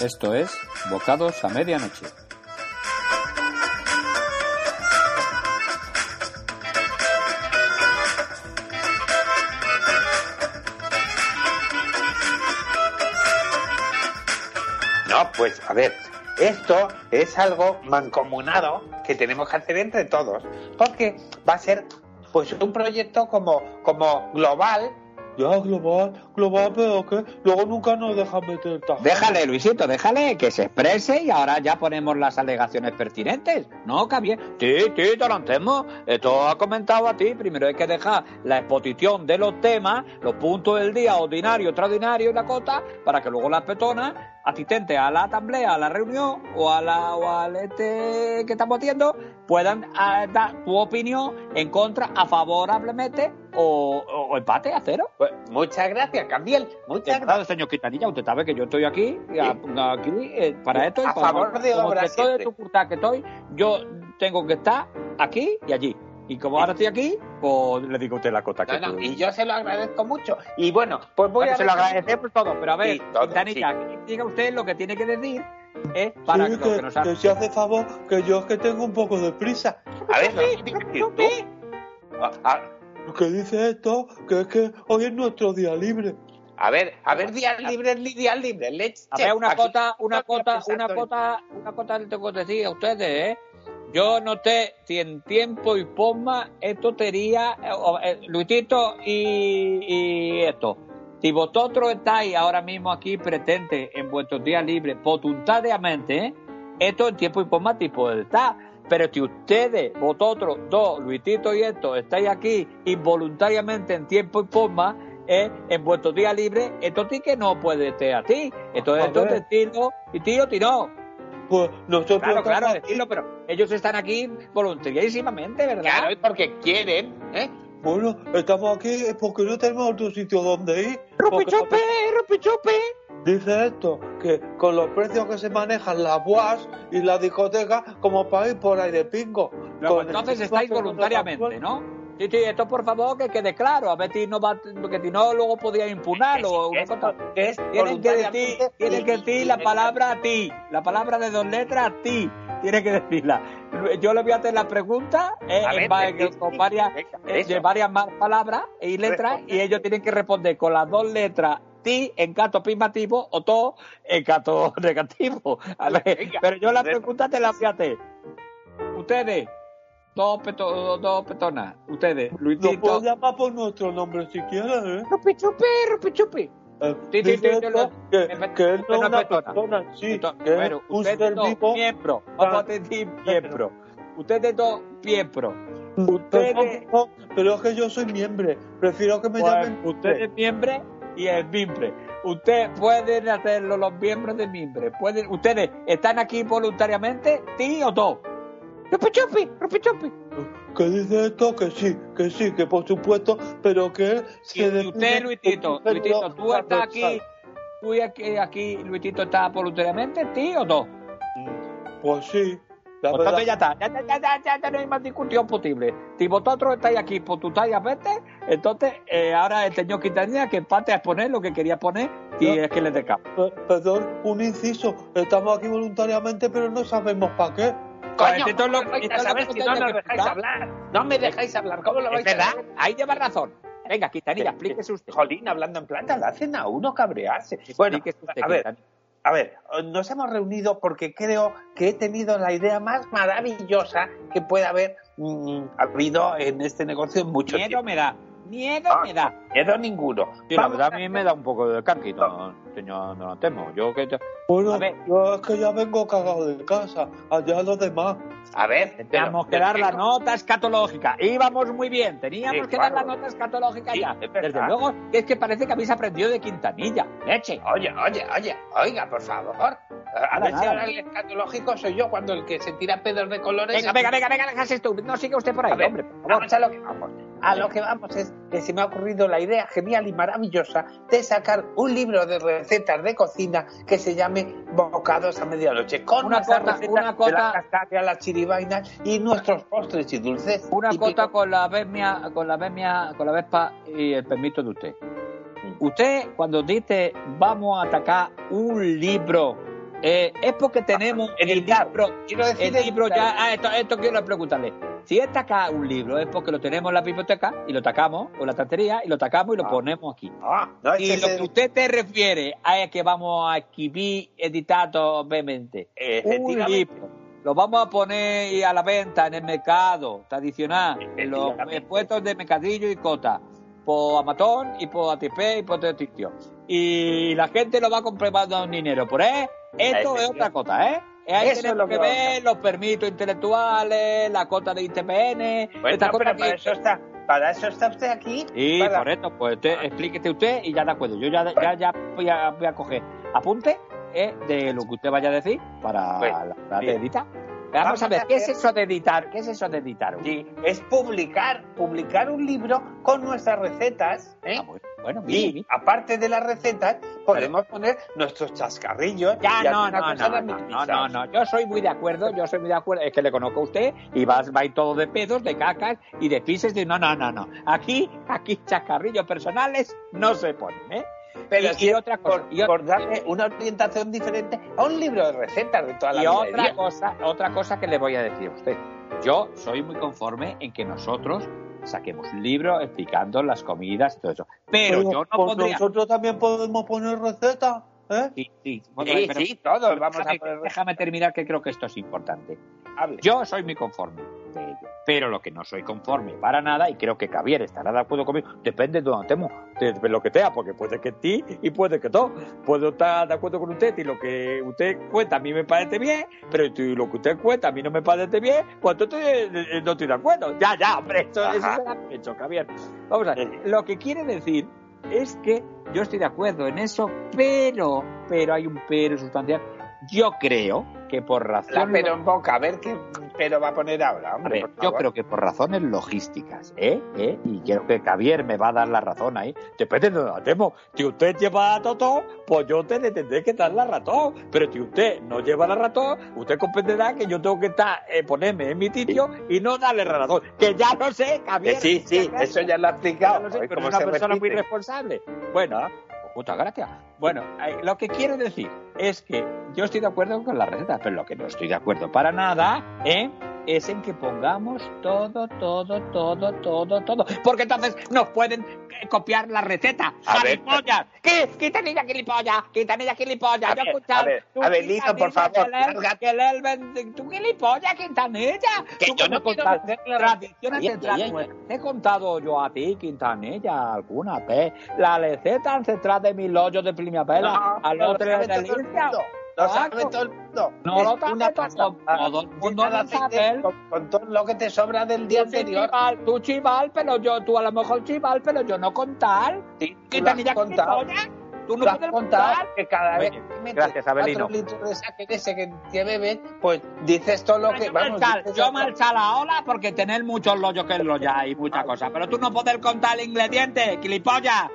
Esto es Bocados a Medianoche. No, pues a ver, esto es algo mancomunado que tenemos que hacer entre todos, porque va a ser pues un proyecto como, como global ya, global, global, pero que luego nunca nos dejan meter tajo. Déjale, Luisito, déjale que se exprese y ahora ya ponemos las alegaciones pertinentes. No, bien. Sí, sí, hacemos. Esto ha comentado a ti. Primero hay que dejar la exposición de los temas, los puntos del día, ordinario, extraordinario y la cota, para que luego las petonas asistentes a la asamblea, a la reunión o, a la, o al este que estamos haciendo puedan ah, dar tu opinión en contra, a favorablemente o, o empate a cero. Pues, muchas gracias, Cambiel. Muchas gracias. señor Quitanilla, usted sabe que yo estoy aquí, aquí eh, para esto. a favor de obras. de tu que estoy, yo tengo que estar aquí y allí. Y como ahora estoy aquí, pues le digo a usted la cota que no, Y yo se lo agradezco mucho. Y bueno, pues voy a... Se lo agradecemos todo, pero a ver, Quintanilla, diga usted lo que tiene que decir ¿eh? para que, que, nos que, si hace favor, que yo es que tengo un poco de prisa. A ver, ¿no? ¿Qué dice esto? Que es que hoy es nuestro día libre. A ver, a ver, día libre, día libre, leche. A ver, una cota, una cota, una cota, una cota le tengo que decir a ustedes, ¿eh? Yo noté si en tiempo y forma esto sería, eh, eh, Luisito y, esto. Si vosotros estáis ahora mismo aquí presentes en vuestros días libres, voluntariamente, ¿eh? esto en tiempo y forma tipo estar. Pero si ustedes, vosotros dos, Luisito y esto, estáis aquí involuntariamente en tiempo y forma, en vuestros días libres, esto sí que no puede ser así. Entonces, esto es estilo y tío, tiró. Pues nosotros claro, claro, decirlo, pero ellos están aquí voluntariísimamente, ¿verdad? Claro, es porque quieren, ¿eh? Bueno, estamos aquí porque no tenemos otro sitio donde ir. ¡Rupichope, rupichope! Dice esto, que con los precios que se manejan las boas y las discotecas, como para ir por ahí de pingo. entonces estáis voluntariamente, ¿no? Sí, sí, esto por favor que quede claro, a ver si no va, porque si no luego podía impugnarlo. tienen que decir, tienen que decir la palabra a ti, la palabra de dos letras a ti, tiene que decirla. Yo le voy a hacer la pregunta eh, con varias, eh, de varias más palabras y letras y ellos tienen que responder con las dos letras ti en caso afirmativo o todo en caso negativo. A ver, pero yo la pregunta te la voy a hacer. Ustedes Dos, peto, dos petonas, ustedes, Luisito. Lo puedo llamar por nuestro nombre si quieres, ¿eh? Rupi chupi, rupi chupi. Eh, sí, sí, sí, que, que él no es una persona, sí, que bueno, es un ser vivo. Miembro, vamos a decir miembro. Ustedes dos miembros. Ustedes... Pero, es que yo soy miembro, prefiero que me pues, llamen. Usted es miembro y es miembro. Ustedes pueden hacerlo los miembros de miembro. Pueden, ustedes están aquí voluntariamente, ¿sí o no? Chupi, chupi, chupi, ¿Qué dice esto? Que sí, que sí, que por supuesto, pero que... Sí, usted, Luisito, Luisito, tú estás aquí, tú aquí, aquí, Luisito, ¿estás voluntariamente, tío o no? Pues sí. La pues entonces ya está, ya, ya, ya, ya, ya, no hay más discusión posible. Si vosotros estáis aquí por tu talla vete, entonces eh, ahora el señor Quintanilla que empate a exponer lo que quería poner y es que le dé Perdón, un inciso. Estamos aquí voluntariamente, pero no sabemos para qué. Coño, esto lo, si no nos dejáis hablar. No me dejáis hablar. ¿Cómo lo vais a verdad? Ahí lleva razón. Venga, Quintanilla, explíquese usted. Jolín, hablando en plata, la hacen a uno cabrearse. Bueno, a ver, a ver, nos hemos reunido porque creo que he tenido la idea más maravillosa que puede haber mm, habido en este negocio en mucho Miedo tiempo. me da. Miedo me da. Miedo ninguno. Sí, la verdad a mí me da un poco de carquito, señor no lo temo. Yo que Bueno, yo es que ya vengo cagado de casa, allá los demás. A ver, teníamos que dar la nota escatológica. Íbamos muy bien, teníamos que dar la nota escatológica ya. Desde luego, es que parece que habéis aprendido de Quintanilla. Leche. Oye, oye, oye, oiga, por favor. A ver si ahora el escatológico soy yo cuando el que se tira pedos de colores. Venga, venga, venga, venga, esto. No sigue usted por ahí, hombre. Vamos a lo que vamos. A lo que vamos es que se me ha ocurrido la idea genial y maravillosa de sacar un libro de recetas de cocina que se llame Bocados a medianoche. Con una cota, una cota, de la las chiribainas y nuestros postres y dulces. Una cota con la vesmia, con la vesmia, con la vespa y el permiso de usted. Mm. Usted, cuando dice vamos a atacar un libro eh, es porque tenemos el libro, quiero decir el libro ya, ah, esto, esto quiero preguntarle. Si es tacar un libro es porque lo tenemos en la biblioteca y lo tacamos, o en la tantería, y lo tacamos y lo ah. ponemos aquí. Ah, y lo que usted te refiere a es que vamos a escribir editado, obviamente, un libro lo vamos a poner a la venta en el mercado tradicional, en los puestos de mercadillo y cota, por Amazon y por ATP y por todo. Y la gente lo va comprando un dinero. Por ahí, esto es otra cosa, ¿eh? Ahí tenemos que, ver los permisos intelectuales, la cota de ITPN, esta cosa para, eso está, para eso está usted aquí. Sí, correcto. Pues usted, explíquete usted y ya de acuerdo. Yo ya, ya, ya voy, a, voy a coger apunte eh, de lo que usted vaya a decir para la, editar. Vamos, a ver, ¿qué es eso de editar? ¿Qué es eso de editar? Sí, es publicar, publicar un libro con nuestras recetas. ¿eh? Ah, bueno, y aparte de las recetas, podemos poner nuestros chascarrillos. Ya, no, no, no, no, no, no, yo soy muy de acuerdo, yo soy muy de acuerdo, es que le conozco a usted y va, va ir todo de pedos, de cacas y de pises de no, no, no, no. Aquí, aquí chascarrillos personales no se ponen, ¿eh? Pero y, otra cosa, por, darle una orientación diferente a un libro de recetas de toda la y otra cosa, otra cosa que le voy a decir a usted. Yo soy muy conforme en que nosotros saquemos un libro explicando las comidas y todo eso. Pero, yo no pues Nosotros también podemos poner recetas. ¿Eh? Sí, sí, sí, todos vamos a poner... Déjame terminar que creo que esto es importante. Yo soy muy conforme pero lo que no soy conforme para nada, y creo que Javier estará de acuerdo conmigo, depende de donde temo, de lo que sea, porque puede que ti y puede que todo. Puedo estar de acuerdo con usted y lo que usted cuenta a mí me parece bien, pero lo que usted cuenta a mí no me parece bien, pues entonces eh, no estoy de acuerdo. Ya, ya, hombre, eso, eso se hecho, Javier. Vamos a ver, lo que quiere decir es que yo estoy de acuerdo en eso, pero, pero hay un pero sustancial. Yo creo que por razones... pero en boca, a ver qué pero va a poner ahora, hombre. yo creo que por razones logísticas, ¿eh? ¿eh? Y quiero que Javier me va a dar la razón ahí. Depende de donde temo. Si usted lleva a Totó, pues yo te tendré que dar la razón. Pero si usted no lleva la razón, usted comprenderá que yo tengo que estar, eh, ponerme en mi sitio y no darle la razón. Que ya lo sé, Javier. sí, sí, eso ya lo ha explicado. Lo sé, pero es una persona muy responsable. Bueno, muchas gracias. Bueno, eh, lo que quiero decir es que yo estoy de acuerdo con la receta, pero lo que no estoy de acuerdo para nada ¿eh? Es en que pongamos todo, todo, todo, todo, todo. Porque entonces nos pueden eh, copiar la receta. ¡Gilipollas! ¿Qué? ¡Quitanilla, gilipollas! ¡Quitanilla, gilipollas! Yo he escuchado... A ver, a por favor. Que el, ¡Tú gilipollas, Quintanilla! Que yo no Tradiciones Te he contado yo a ti, Quintanilla, alguna vez, la receta ancestral de mi hoyos de primavera al otro de delicia. Lo sabe todo el mundo. No lo sabe todo, todo el mundo lo sabe. Con, con, todo lo que te sobra del día anterior. Chival, tú chival, pero yo, tú a lo mejor chival, pero yo no contar. Sí, ¿Qué tenía que Tú no puedes contar que cada vez que metes Gracias, Abelino. litros de saque de ese que te bebes, pues dices todo lo que... Vamos, yo marcha la ola porque tener muchos lollos que lo ya y muchas cosas. Pero tú no puedes contar el ingrediente, gilipollas.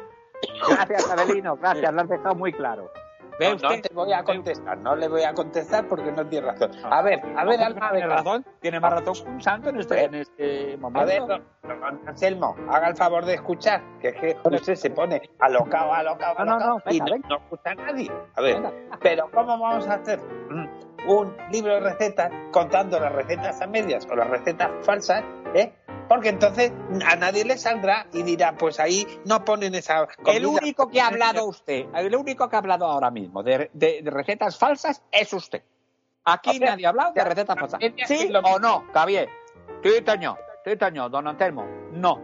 Gracias, Abelino, gracias, lo has dejado muy claro. No, te voy a contestar, no le voy a contestar porque no tiene razón. A ver, a ver, Alma, tiene razón, tiene más razón que un santo en este, en este momento. A ver, Anselmo, haga el favor de escuchar, que es que usted se pone alocado, alocado, alocado y no, no escucha a nadie. A ver, pero ¿cómo vamos a hacer un libro de recetas contando las recetas a medias o las recetas falsas, eh? Porque entonces a nadie le saldrá y dirá, pues ahí no ponen esa comida. El único que ha hablado usted, el único que ha hablado ahora mismo de, recetas falsas es usted. Aquí nadie ha hablado de recetas falsas. ¿Sí o no, Javier? Titaño, Titaño, don Antelmo, no.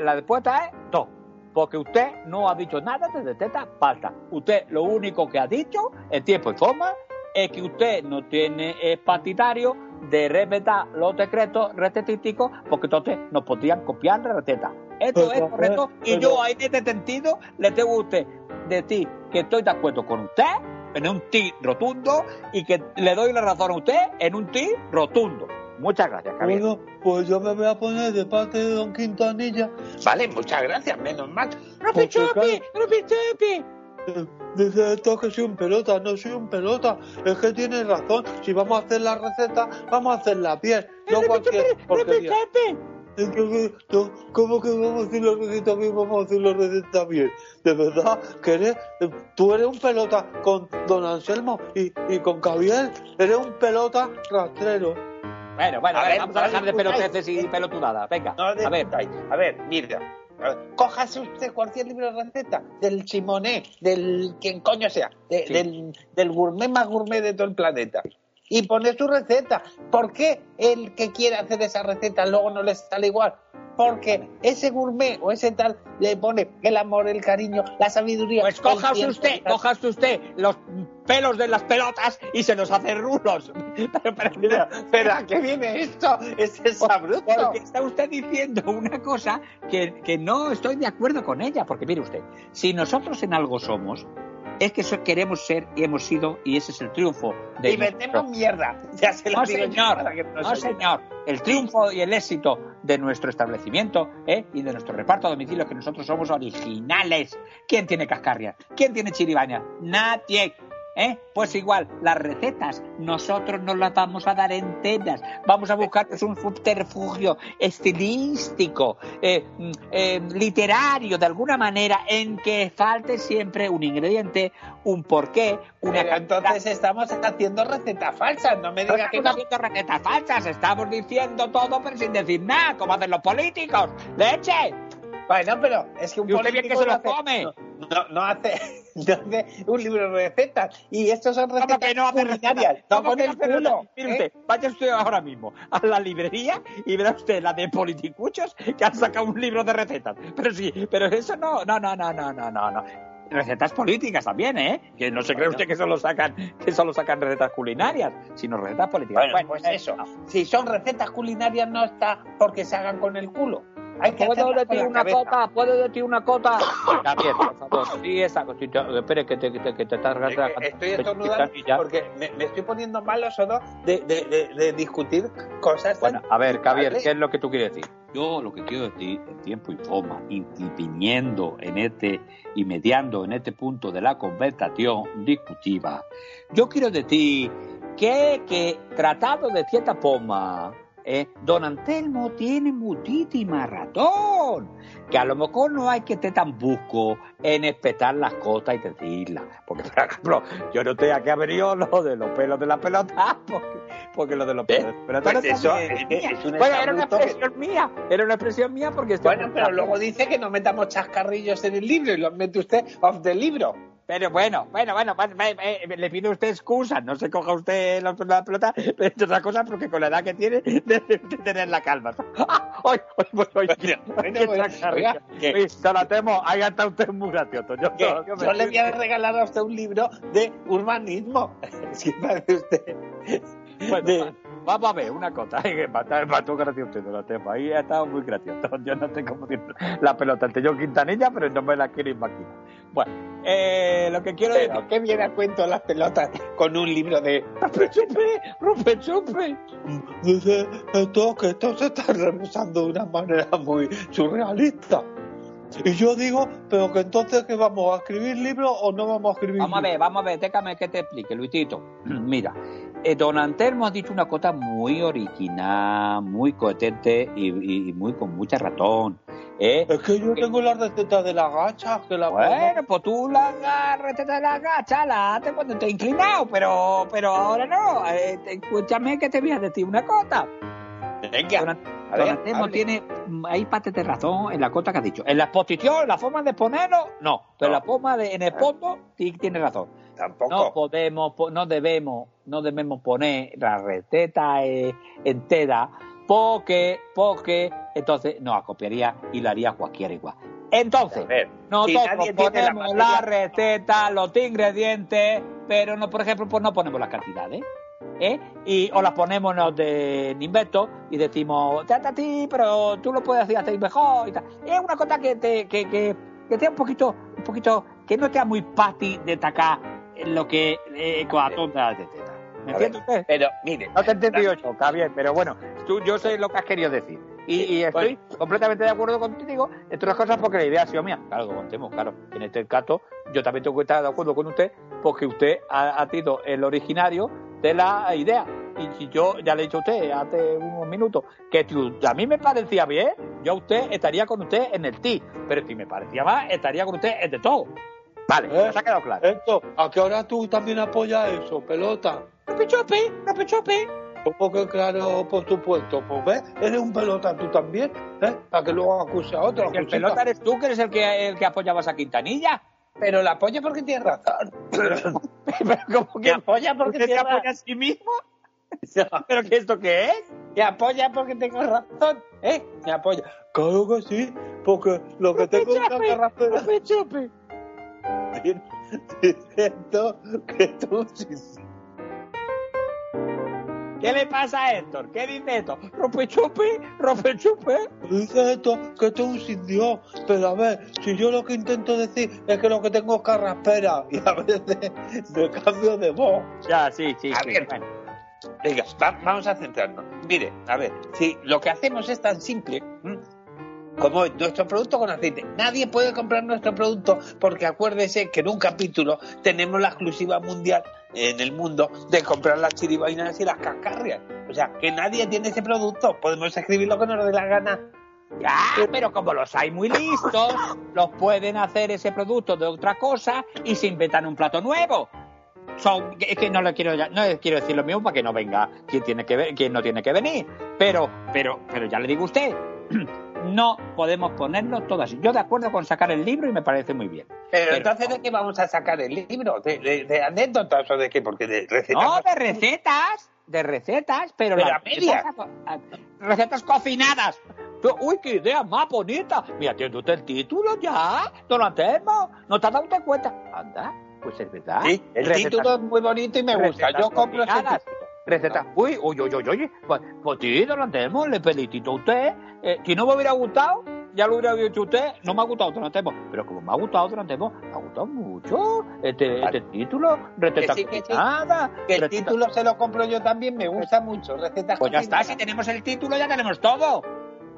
La respuesta es no. Porque usted no ha dicho nada de recetas falsas. Usted lo único que ha dicho en tiempo y forma es que usted no tiene es de respetar los decretos recetísticos porque entonces nos podrían copiar la receta. Esto es correcto y yo ahí en este sentido le tengo a usted decir que estoy de acuerdo con usted en un ti rotundo y que le doy la razón a usted en un ti rotundo. Muchas gracias, Javier. Bueno, pues yo me voy a poner de parte de Don Quintanilla. Vale, muchas gracias, menos mal. ¡Rupi chupi! ¡Rupi chupi! Dice esto que soy un pelota, no soy un pelota. Es que tienes razón. Si vamos a hacer la receta, vamos a hacerla bien. No cualquier porquería. ¿Cómo que vamos a decir la receta bien? Vamos a decir la receta bien. De verdad, que eres, tú eres un pelota con don Anselmo y, y con Javier, eres un pelota rastrero. Bueno, bueno, a ver, vamos a dejar de peloteces y pelotudadas. Venga, a ver. A ver, mira. Cójase usted cualquier libro de receta, del Simonet, del quien coño sea, del, del gourmet más gourmet de todo el planeta y pone su receta. ¿Por qué el que quiere hacer esa receta luego no le sale igual? Porque ese gourmet o ese tal le pone el amor, el cariño, la sabiduría. Pues cójase usted, cójase usted los pelos de las pelotas y se nos hace rulos. Pero, pero, pero, ¿a qué viene esto? Es esa bruto. Porque está usted diciendo una cosa que, que no estoy de acuerdo con ella. Porque mire usted, si nosotros en algo somos, es que eso queremos ser y hemos sido y ese es el triunfo de y metemos mierda ya se no señor no, señor el triunfo y el éxito de nuestro establecimiento ¿eh? y de nuestro reparto a domicilio que nosotros somos originales quién tiene cascarrias quién tiene chiribaña nadie ¿Eh? Pues igual, las recetas nosotros no las vamos a dar enteras, vamos a buscar un subterfugio estilístico, eh, mm, eh, literario, de alguna manera, en que falte siempre un ingrediente, un porqué, una Pero entonces estamos haciendo recetas falsas, no me digas que estamos haciendo recetas falsas, estamos diciendo todo pero sin decir nada, como hacen los políticos. ¡Leche! Bueno, pero es que un político que se lo come. No, no, hace, no, hace, un libro de recetas. Y estos son recetas que no culinarias. No con el culo. Mire usted, vaya usted ahora mismo a la librería y verá usted la de politicuchos que han sacado un libro de recetas. Pero sí, pero eso no, no, no, no, no, no, no. Recetas políticas también, ¿eh? Que no se cree usted que solo sacan, que solo sacan recetas culinarias, sino recetas políticas. Bueno, pues eso. Si son recetas culinarias no está porque se hagan con el culo. ¿Puedo decir una cota? ¿Puedo decir una cota? Javier, por favor, sí, esa cosita. Espere, que te, que te, que Estoy estornudando porque me, me, estoy poniendo malo solo de, de, de, discutir cosas. Bueno, a ver, Javier, ¿qué es lo que tú quieres decir? Yo lo que quiero decir en tiempo y forma, interviniendo en este y mediando en este punto de la conversación discutiva, yo quiero decir que, que tratado de cierta forma, eh, don Antelmo tiene muchísima ratón. Que a lo mejor no hay que estar tan busco en espetar las cosas y decirlas. Porque, por ejemplo, yo no tenía que haber ido lo de los pelos de la pelota, porque, porque lo de los pelos de la pelota pues eso es, una bueno, era una expresión mía. Era una expresión mía porque... Bueno, pero luego dice que no metamos chascarrillos en el libro y los mete usted off the libro. Pero bueno, bueno, bueno, le pido usted excusa, no se coja usted la, pelota, pero es otra cosa porque con la edad que tiene debe tener la calma. ¡Ay, ay, ay! La usted muy gracioso. Yo, yo, yo le voy a regalar a usted un libro de urbanismo. Si parece usted. Bueno, vamos a ver una cosa. Para tu gracioso la tema. Ahí ha estado muy gracioso. Yo no tengo la pelota ante yo Quintanilla, pero no me la quiero imaginar. Bueno, eh, lo que quiero decir. ¿Qué viene a cuento las pelotas con un libro de Rupe Chupe? Dice esto que esto se está realizando de una manera muy surrealista. Y yo digo, pero que entonces que vamos a escribir libros o no vamos a escribir Vamos a ver, vamos a ver, déjame que te explique, Luisito. Mira, eh, don Antelmo ha dicho una cosa muy original, muy coherente y, muy con mucha ratón. ¿eh? Es que yo tengo la receta de la gacha. Que la bueno, pues tú la, receta de la gacha la haces cuando te inclinado, pero, pero ahora no. Eh, escúchame que te voy a decir una cosa. Venga. Don, Antelmo tiene, hay parte de razón en la cosa que ha dicho. En la exposición, la forma de ponerlo, no. Pero en la forma de, en el fondo, sí tiene razón. Tampoco. No podemos, no debemos, no debemos poner la receta eh, entera porque, porque entonces nos acopiaría y lo haría cualquiera igual. Entonces, nosotros ponemos la, receta, los ingredientes, pero no, por ejemplo, pues no ponemos las cantidades. ¿eh? Y, o las ponemos de invento y decimos, trata a ti, pero tú lo puedes hacer, hacer mejor y tal. Es una cosa que te, que, que, que te un poquito, un poquito, que no te da muy fácil de atacar lo que eh, con la tonta de teta. ¿Me entiende usted? Pero, mire. No te he entendido yo, está bien, pero bueno, tú, yo sé lo que has querido decir. Y, estoy completamente de acuerdo contigo, entre otras cosas porque la idea ha sido mía. Claro, lo contemos, claro. En este caso, yo también tengo que estar de acuerdo con usted porque usted ha, ha sido el originario de la idea. y, yo ya le he dicho a usted hace unos minutos que a mí me parecía bien, yo a usted estaría con usted en el ti, pero si me parecía más, estaría con usted en de todo. Vale, ¿Eh? se ha quedado claro. Esto, ¿a qué hora tú también apoyas eso, pelota? No pechope, no pechope. ¿Cómo que claro, por supuesto? Pues ves, eres un pelota tú también, ¿eh? Para que luego acuse a otro. El pelota eres tú, que eres el que, el que apoyabas a Quintanilla. Pero la apoya porque tiene razón. pero como que apoya porque se apoya a sí mismo. ¿Pero qué esto qué es? Que apoya porque tengo razón, ¿eh? Me apoya. Claro que sí, porque lo que tengo es una carrapera. Chupe. Diciendo que tú ¿Qué le pasa a Héctor? ¿Qué dice esto? ¿Rompe chupe? ¿Rompe chupe? Dice esto que tú un sin Dios. Pero a ver, si yo lo que intento decir es que lo que tengo es carraspera y a veces me cambio de voz. Ya, sí, sí. A ver, venga, vamos a centrarnos. Mire, a ver, si lo que hacemos es tan simple como nuestro producto con aceite. Nadie puede comprar nuestro producto porque acuérdese que en un capítulo tenemos la exclusiva mundial en el mundo de comprar las chiribainas y las cascarrias. O sea, que nadie tiene ese producto. Podemos escribir lo que nos dé la gana. Pero como los hay muy listos, los pueden hacer ese producto de otra cosa y se inventan un plato nuevo. Son, es que no le quiero no quiero decir lo mismo para que no venga quien tiene que ver, quien no tiene que venir. Pero, pero, pero ya le digo a usted, no podemos ponernos todas. Yo de acuerdo con sacar el libro y me parece muy bien. Pero, entonces, ¿de qué vamos a sacar el libro? ¿De, anécdotas o de qué? Porque de recetas. No, de recetas. De recetas, pero, las medias. Recetas cocinadas. Uy, qué idea más bonita. Mira, tiene usted el título ya. No lo hacemos. ¿No te has dado usted cuenta? Anda, pues es verdad. Sí, el título es muy bonito y me gusta. Yo compro ese Receta. Uy, uy, uy, uy, uy. Pues, pues sí, don le felicito a usted. Eh, si no me hubiera gustado, ya lo hubiera dicho usted, no me ha gustado don Antemo. Pero como me ha gustado don Antemo, me ha gustado mucho este, este título, receta que sí, nada. Que el título se lo compro yo también, me gusta mucho. Receta pues ya está, si tenemos el título ya tenemos todo.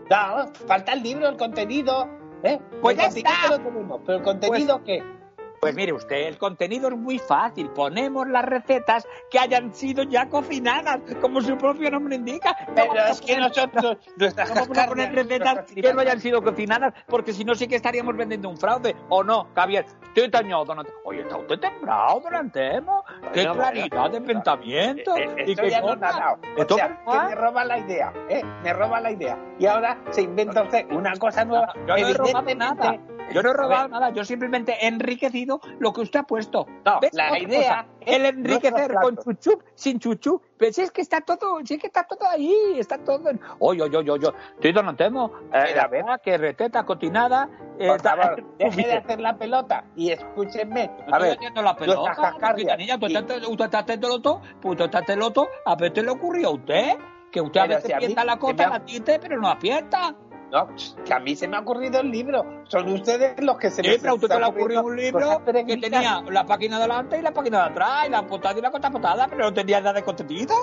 No, falta el libro, el contenido. ¿eh? Pues ya está. Lo tenemos, pero el contenido, pues, ¿qué? Pues mire usted, el contenido es muy fácil. Ponemos las recetas que hayan sido ya cocinadas, como su propio nombre indica. Pero es que nosotros, nuestras vamos a poner recetas que no hayan sido cocinadas, porque si no sí que estaríamos vendiendo un fraude. ¿O no, Javier? Estoy tañado, don Oye, está usted temblado, don Antemo. Qué claridad de pensamiento. Eh, eh, y que ya no O sea, que me roba la idea, ¿eh? Me roba la idea. Y ahora se inventa usted una cosa nueva. Yo no he robado nada. Yo no he robado nada, yo simplemente he enriquecido lo que usted ha puesto. No, la idea es el enriquecer con chuchu, sin chuchu. Pero si es que está todo, si es que está todo ahí, está todo. En... Oye, oye, oye, oye, estoy donantemo. Eh, la verdad que reteta cotinada. Eh, favor, deje de hacer la pelota y escúchenme. a ver, haciendo la pelota. Niña, tú estás, está loto, pues usted está haciendo loto. A ver, ¿te le ocurrió a usted? Que usted a veces piensa la cosa, la tinte, pero no aprieta. No, que a mí se me ha ocurrido el libro. Son ustedes los que se me pero usted te le ha ocurrido un libro que tenía la página de adelante y la página de atrás, y la portada y la contraportada, pero no tenía nada de contenido.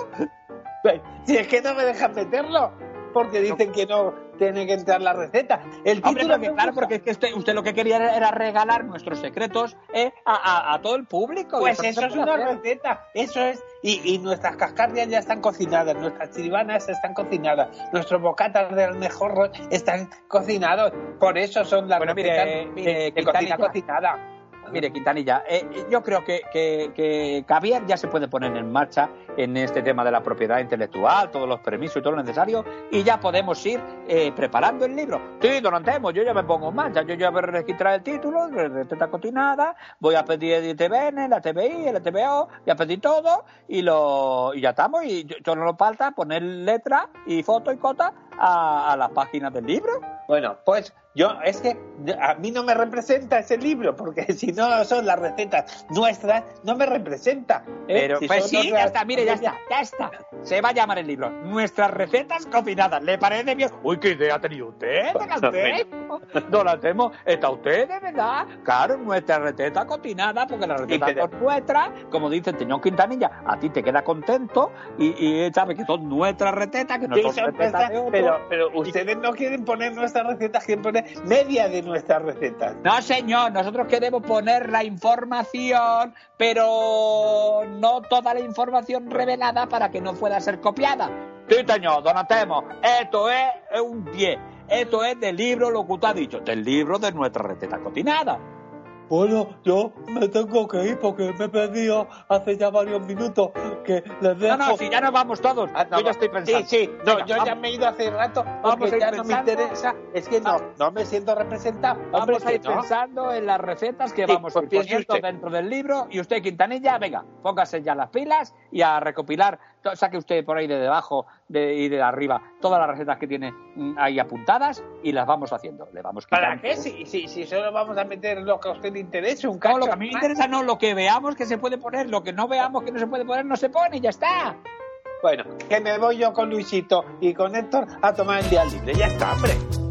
Si es que no me dejan meterlo, porque dicen que no tiene que entrar la receta. El título Hombre, claro, porque es que usted, usted, lo que quería era regalar nuestros secretos eh, a, a, todo el público. Pues eso es una receta, eso es. Y, y, nuestras cascardias ya están cocinadas, nuestras chiribanas están cocinadas, nuestros bocatas del mejor están cocinados. Por eso son las bueno, recetas mire, de cocina cocinada. Mire, Quintanilla, eh, yo creo que, que, que Javier ya se puede poner en marcha en este tema de la propiedad intelectual, todos los permisos y todo lo necesario, y ya podemos ir eh, preparando el libro. Sí, don Antemo, yo ya me pongo en marcha, yo ya voy a registrar el título, receta cocinada, voy a pedir el ITVN, la TVI, el TVO, voy a pedir todo, y, lo, y ya estamos, y yo, no lo falta poner letra y foto y cota a las páginas del libro. Bueno, pues yo, es que a mí no me representa ese libro, porque si no son las recetas nuestras, no me representa. ¿eh? Pero, pues sí, ya está, mire, ya está, ya está. Se va a llamar el libro Nuestras recetas cocinadas. ¿Le parece bien? Uy, qué idea ha tenido usted, don la hacemos. ¿Está usted de verdad? Claro, nuestra receta cocinada, porque la receta es nuestra, como dice el señor Quintanilla, a ti te queda contento y, y sabes que son nuestras recetas, que no son recetas Pero Pero, pero ustedes no quieren poner nuestras recetas, quieren poner media de nuestras recetas. No, señor, nosotros queremos poner la información, pero no toda la información revelada para que no pueda ser copiada. Sí, señor, donatemos. Esto es un 10. Esto es del libro, lo que usted ha dicho, del libro de nuestra receta cocinada. Bueno, yo me tengo que ir porque me he perdido hace ya varios minutos que les dejo... No, no, si ya nos vamos todos. Ah, yo ya estoy pensando. Sí, sí, no, yo ya me he ido hace rato vamos ya no me interesa. Es que no, no me siento representado. Vamos a ir pensando en las recetas que vamos pues poniendo dentro del libro. Y usted, Quintanilla, venga, póngase ya las pilas y a recopilar saque usted por ahí de debajo de, y de arriba todas las recetas que tiene mm, ahí apuntadas y las vamos haciendo. Le vamos ¿Para qué? Si, si, si, solo vamos a meter lo que a usted le interese, un cacho. No, lo que a mí me interesa no, lo que veamos que se puede poner, lo que no veamos que no se puede poner, no se pone y ya está. Bueno, que me voy yo con Luisito y con Héctor a tomar el día libre. Ya está, hombre.